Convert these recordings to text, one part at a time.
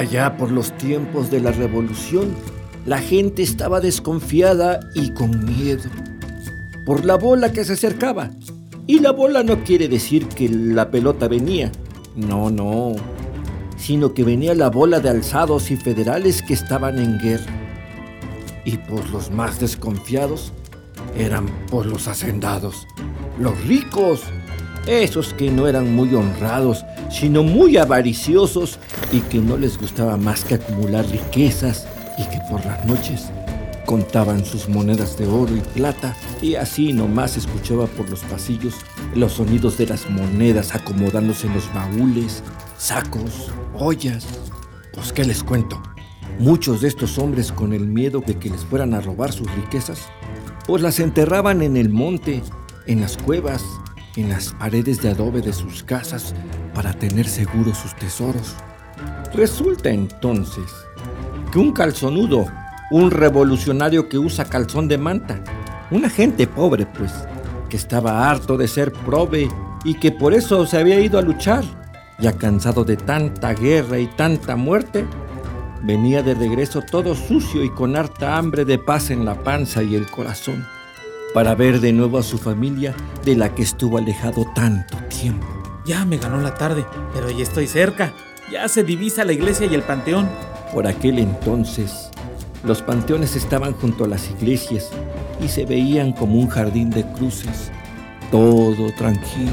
Allá por los tiempos de la revolución, la gente estaba desconfiada y con miedo por la bola que se acercaba. Y la bola no quiere decir que la pelota venía, no, no, sino que venía la bola de alzados y federales que estaban en guerra. Y por los más desconfiados eran por los hacendados, los ricos, esos que no eran muy honrados, sino muy avariciosos y que no les gustaba más que acumular riquezas y que por las noches contaban sus monedas de oro y plata y así nomás escuchaba por los pasillos los sonidos de las monedas acomodándose en los baúles, sacos, ollas. Pues qué les cuento. Muchos de estos hombres con el miedo de que les fueran a robar sus riquezas, pues las enterraban en el monte, en las cuevas, en las paredes de adobe de sus casas para tener seguros sus tesoros. Resulta entonces que un calzonudo un revolucionario que usa calzón de manta, una gente pobre pues, que estaba harto de ser probe y que por eso se había ido a luchar, ya cansado de tanta guerra y tanta muerte, venía de regreso todo sucio y con harta hambre de paz en la panza y el corazón, para ver de nuevo a su familia de la que estuvo alejado tanto tiempo. Ya me ganó la tarde, pero ya estoy cerca. Ya se divisa la iglesia y el panteón. Por aquel entonces, los panteones estaban junto a las iglesias y se veían como un jardín de cruces, todo tranquilo.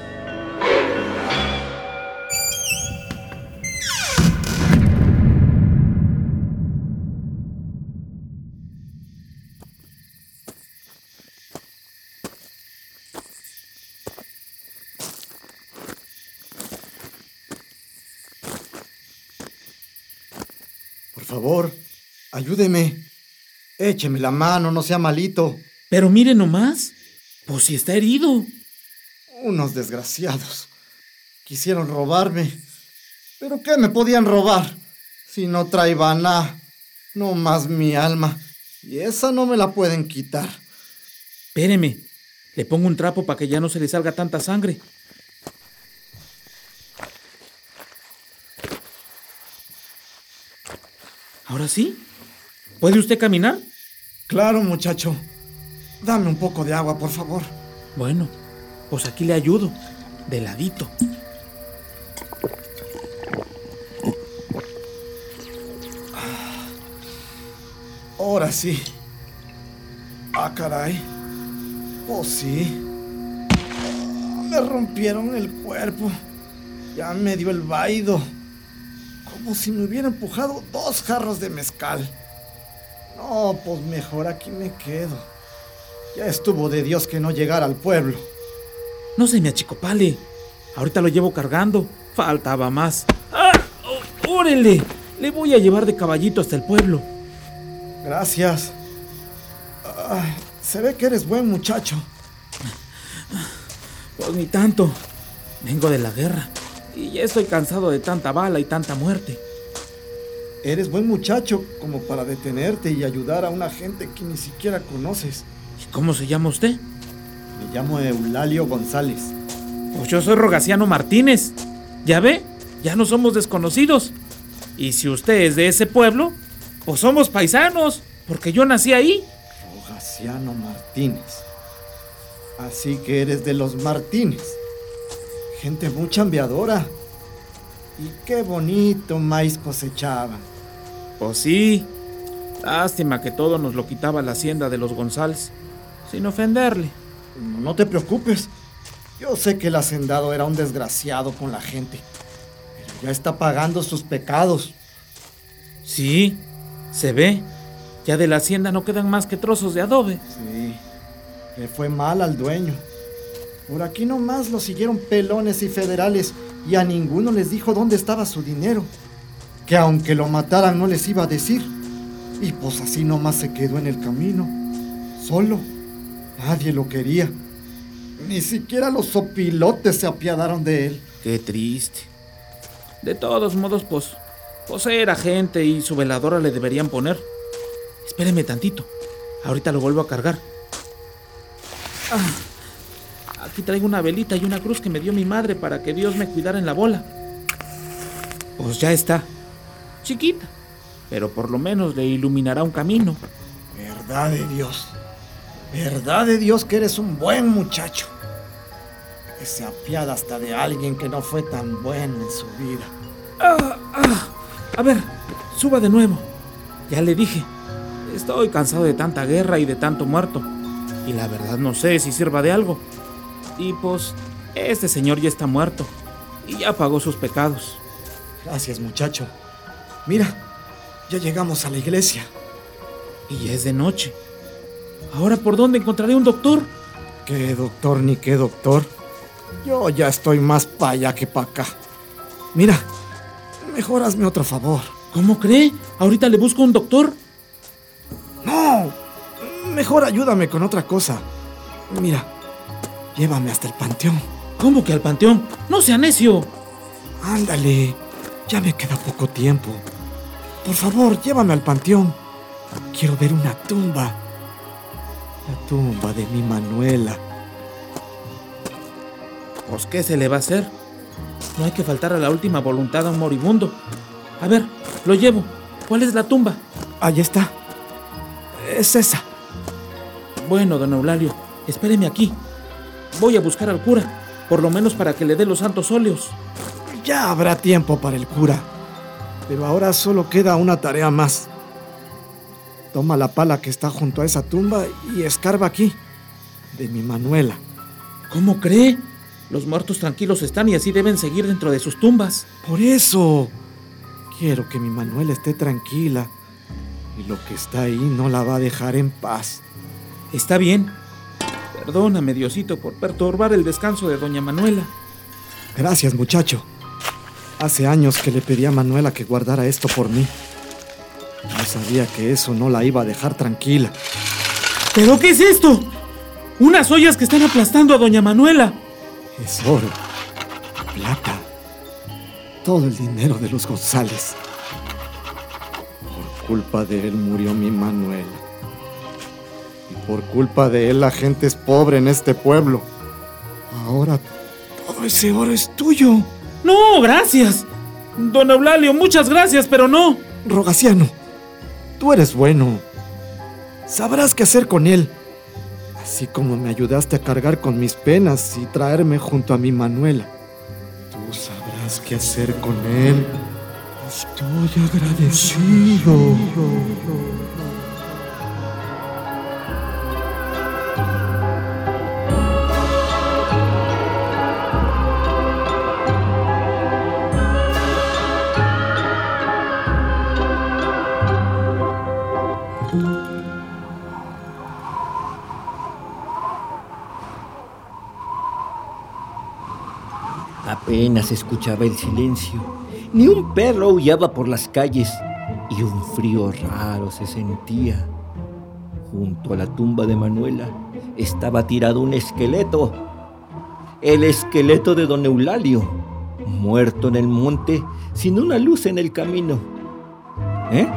Favor, ayúdeme. Écheme la mano, no sea malito. Pero mire nomás, pues si está herido. Unos desgraciados. Quisieron robarme. ¿Pero qué me podían robar? Si no traía nada, no más mi alma. Y esa no me la pueden quitar. Espéreme, le pongo un trapo para que ya no se le salga tanta sangre. ¿Ahora sí? ¿Puede usted caminar? Claro, muchacho. Dame un poco de agua, por favor. Bueno, pues aquí le ayudo, de ladito. Ahora sí. Ah, caray. Oh, sí. Me rompieron el cuerpo. Ya me dio el vaido como si me hubiera empujado dos jarros de mezcal. No, pues mejor aquí me quedo. Ya estuvo de Dios que no llegara al pueblo. No se me achicopale. Ahorita lo llevo cargando. Faltaba más. ¡Ah! ¡Órale! Le voy a llevar de caballito hasta el pueblo. Gracias. se ve que eres buen muchacho. Pues ni tanto. Vengo de la guerra. Y ya estoy cansado de tanta bala y tanta muerte. Eres buen muchacho como para detenerte y ayudar a una gente que ni siquiera conoces. ¿Y cómo se llama usted? Me llamo Eulalio González. Pues yo soy Rogaciano Martínez. ¿Ya ve? Ya no somos desconocidos. Y si usted es de ese pueblo, pues somos paisanos, porque yo nací ahí. Rogaciano Martínez. Así que eres de los Martínez. Gente muy chambeadora. Y qué bonito maíz cosechaban. Pues sí. Lástima que todo nos lo quitaba la hacienda de los González. Sin ofenderle. No te preocupes. Yo sé que el hacendado era un desgraciado con la gente. Pero ya está pagando sus pecados. Sí, se ve. Ya de la hacienda no quedan más que trozos de adobe. Sí, le fue mal al dueño. Por aquí nomás lo siguieron pelones y federales y a ninguno les dijo dónde estaba su dinero, que aunque lo mataran no les iba a decir. Y pues así nomás se quedó en el camino, solo. Nadie lo quería. Ni siquiera los sopilotes se apiadaron de él. Qué triste. De todos modos, pues, pues era gente y su veladora le deberían poner. Espéreme tantito. Ahorita lo vuelvo a cargar. Ah, aquí traigo una velita y una cruz que me dio mi madre para que Dios me cuidara en la bola. Pues ya está. Chiquita. Pero por lo menos le iluminará un camino. Verdad de Dios. Verdad de Dios que eres un buen muchacho. Que se apiada hasta de alguien que no fue tan bueno en su vida. Ah, ah. A ver, suba de nuevo. Ya le dije, estoy cansado de tanta guerra y de tanto muerto. Y la verdad no sé si sirva de algo. Y pues, este señor ya está muerto. Y ya pagó sus pecados. Gracias, muchacho. Mira, ya llegamos a la iglesia. Y es de noche. ¿Ahora por dónde encontraré un doctor? ¿Qué doctor ni qué doctor? Yo ya estoy más para allá que para acá. Mira, mejor hazme otro favor. ¿Cómo cree? ¿Ahorita le busco un doctor? No, mejor ayúdame con otra cosa. Mira, llévame hasta el panteón. ¿Cómo que al panteón? No sea necio. Ándale, ya me queda poco tiempo. Por favor, llévame al panteón. Quiero ver una tumba. La tumba de mi Manuela. Pues, ¿qué se le va a hacer? No hay que faltar a la última voluntad a un moribundo. A ver, lo llevo. ¿Cuál es la tumba? Ahí está. Es esa. Bueno, don Eulalio, espéreme aquí. Voy a buscar al cura, por lo menos para que le dé los santos óleos. Ya habrá tiempo para el cura. Pero ahora solo queda una tarea más. Toma la pala que está junto a esa tumba y escarba aquí. De mi Manuela. ¿Cómo cree? Los muertos tranquilos están y así deben seguir dentro de sus tumbas. Por eso. Quiero que mi Manuela esté tranquila. Y lo que está ahí no la va a dejar en paz. Está bien. Perdóname, Diosito, por perturbar el descanso de doña Manuela. Gracias, muchacho. Hace años que le pedí a Manuela que guardara esto por mí. No sabía que eso no la iba a dejar tranquila. ¿Pero qué es esto? Unas ollas que están aplastando a doña Manuela. Es oro, plata, todo el dinero de los González. Por culpa de él murió mi Manuela. Por culpa de él la gente es pobre en este pueblo. Ahora todo ese oro es tuyo. No, gracias. Don Eulalio, muchas gracias, pero no. Rogaciano, tú eres bueno. Sabrás qué hacer con él. Así como me ayudaste a cargar con mis penas y traerme junto a mi Manuela. Tú sabrás qué hacer con él. Estoy agradecido. Apenas escuchaba el silencio. Ni un perro aullaba por las calles y un frío raro se sentía. Junto a la tumba de Manuela estaba tirado un esqueleto. El esqueleto de don Eulalio, muerto en el monte sin una luz en el camino. ¿Eh?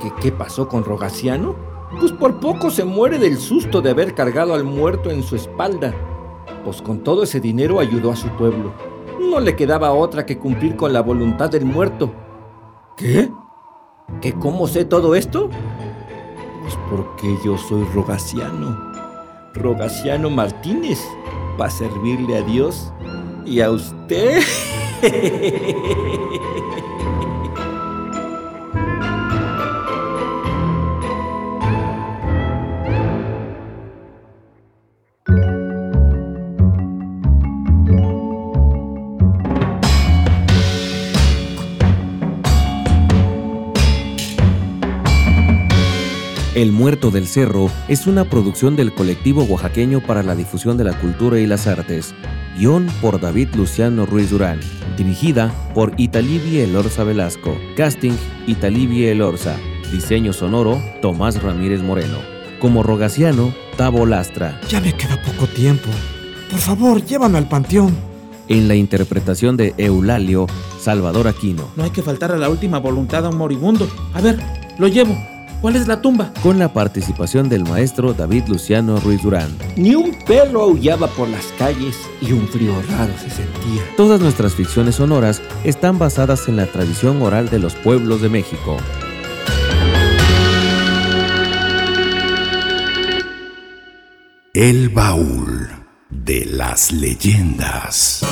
¿Qué, qué pasó con Rogaciano? Pues por poco se muere del susto de haber cargado al muerto en su espalda pues con todo ese dinero ayudó a su pueblo. No le quedaba otra que cumplir con la voluntad del muerto. ¿Qué? ¿Que cómo sé todo esto? Pues porque yo soy rogaciano. Rogaciano Martínez, para servirle a Dios y a usted. El Muerto del Cerro es una producción del colectivo oaxaqueño para la difusión de la cultura y las artes. Guión por David Luciano Ruiz Durán. Dirigida por Italibia Elorza Velasco. Casting Italibia Elorza. Diseño sonoro Tomás Ramírez Moreno. Como Rogaciano, Tavo Lastra. Ya me queda poco tiempo. Por favor, llévame al panteón. En la interpretación de Eulalio, Salvador Aquino. No hay que faltar a la última voluntad a un moribundo. A ver, lo llevo. ¿Cuál es la tumba? Con la participación del maestro David Luciano Ruiz Durán. Ni un perro aullaba por las calles y un frío raro se sentía. Todas nuestras ficciones sonoras están basadas en la tradición oral de los pueblos de México. El baúl de las leyendas.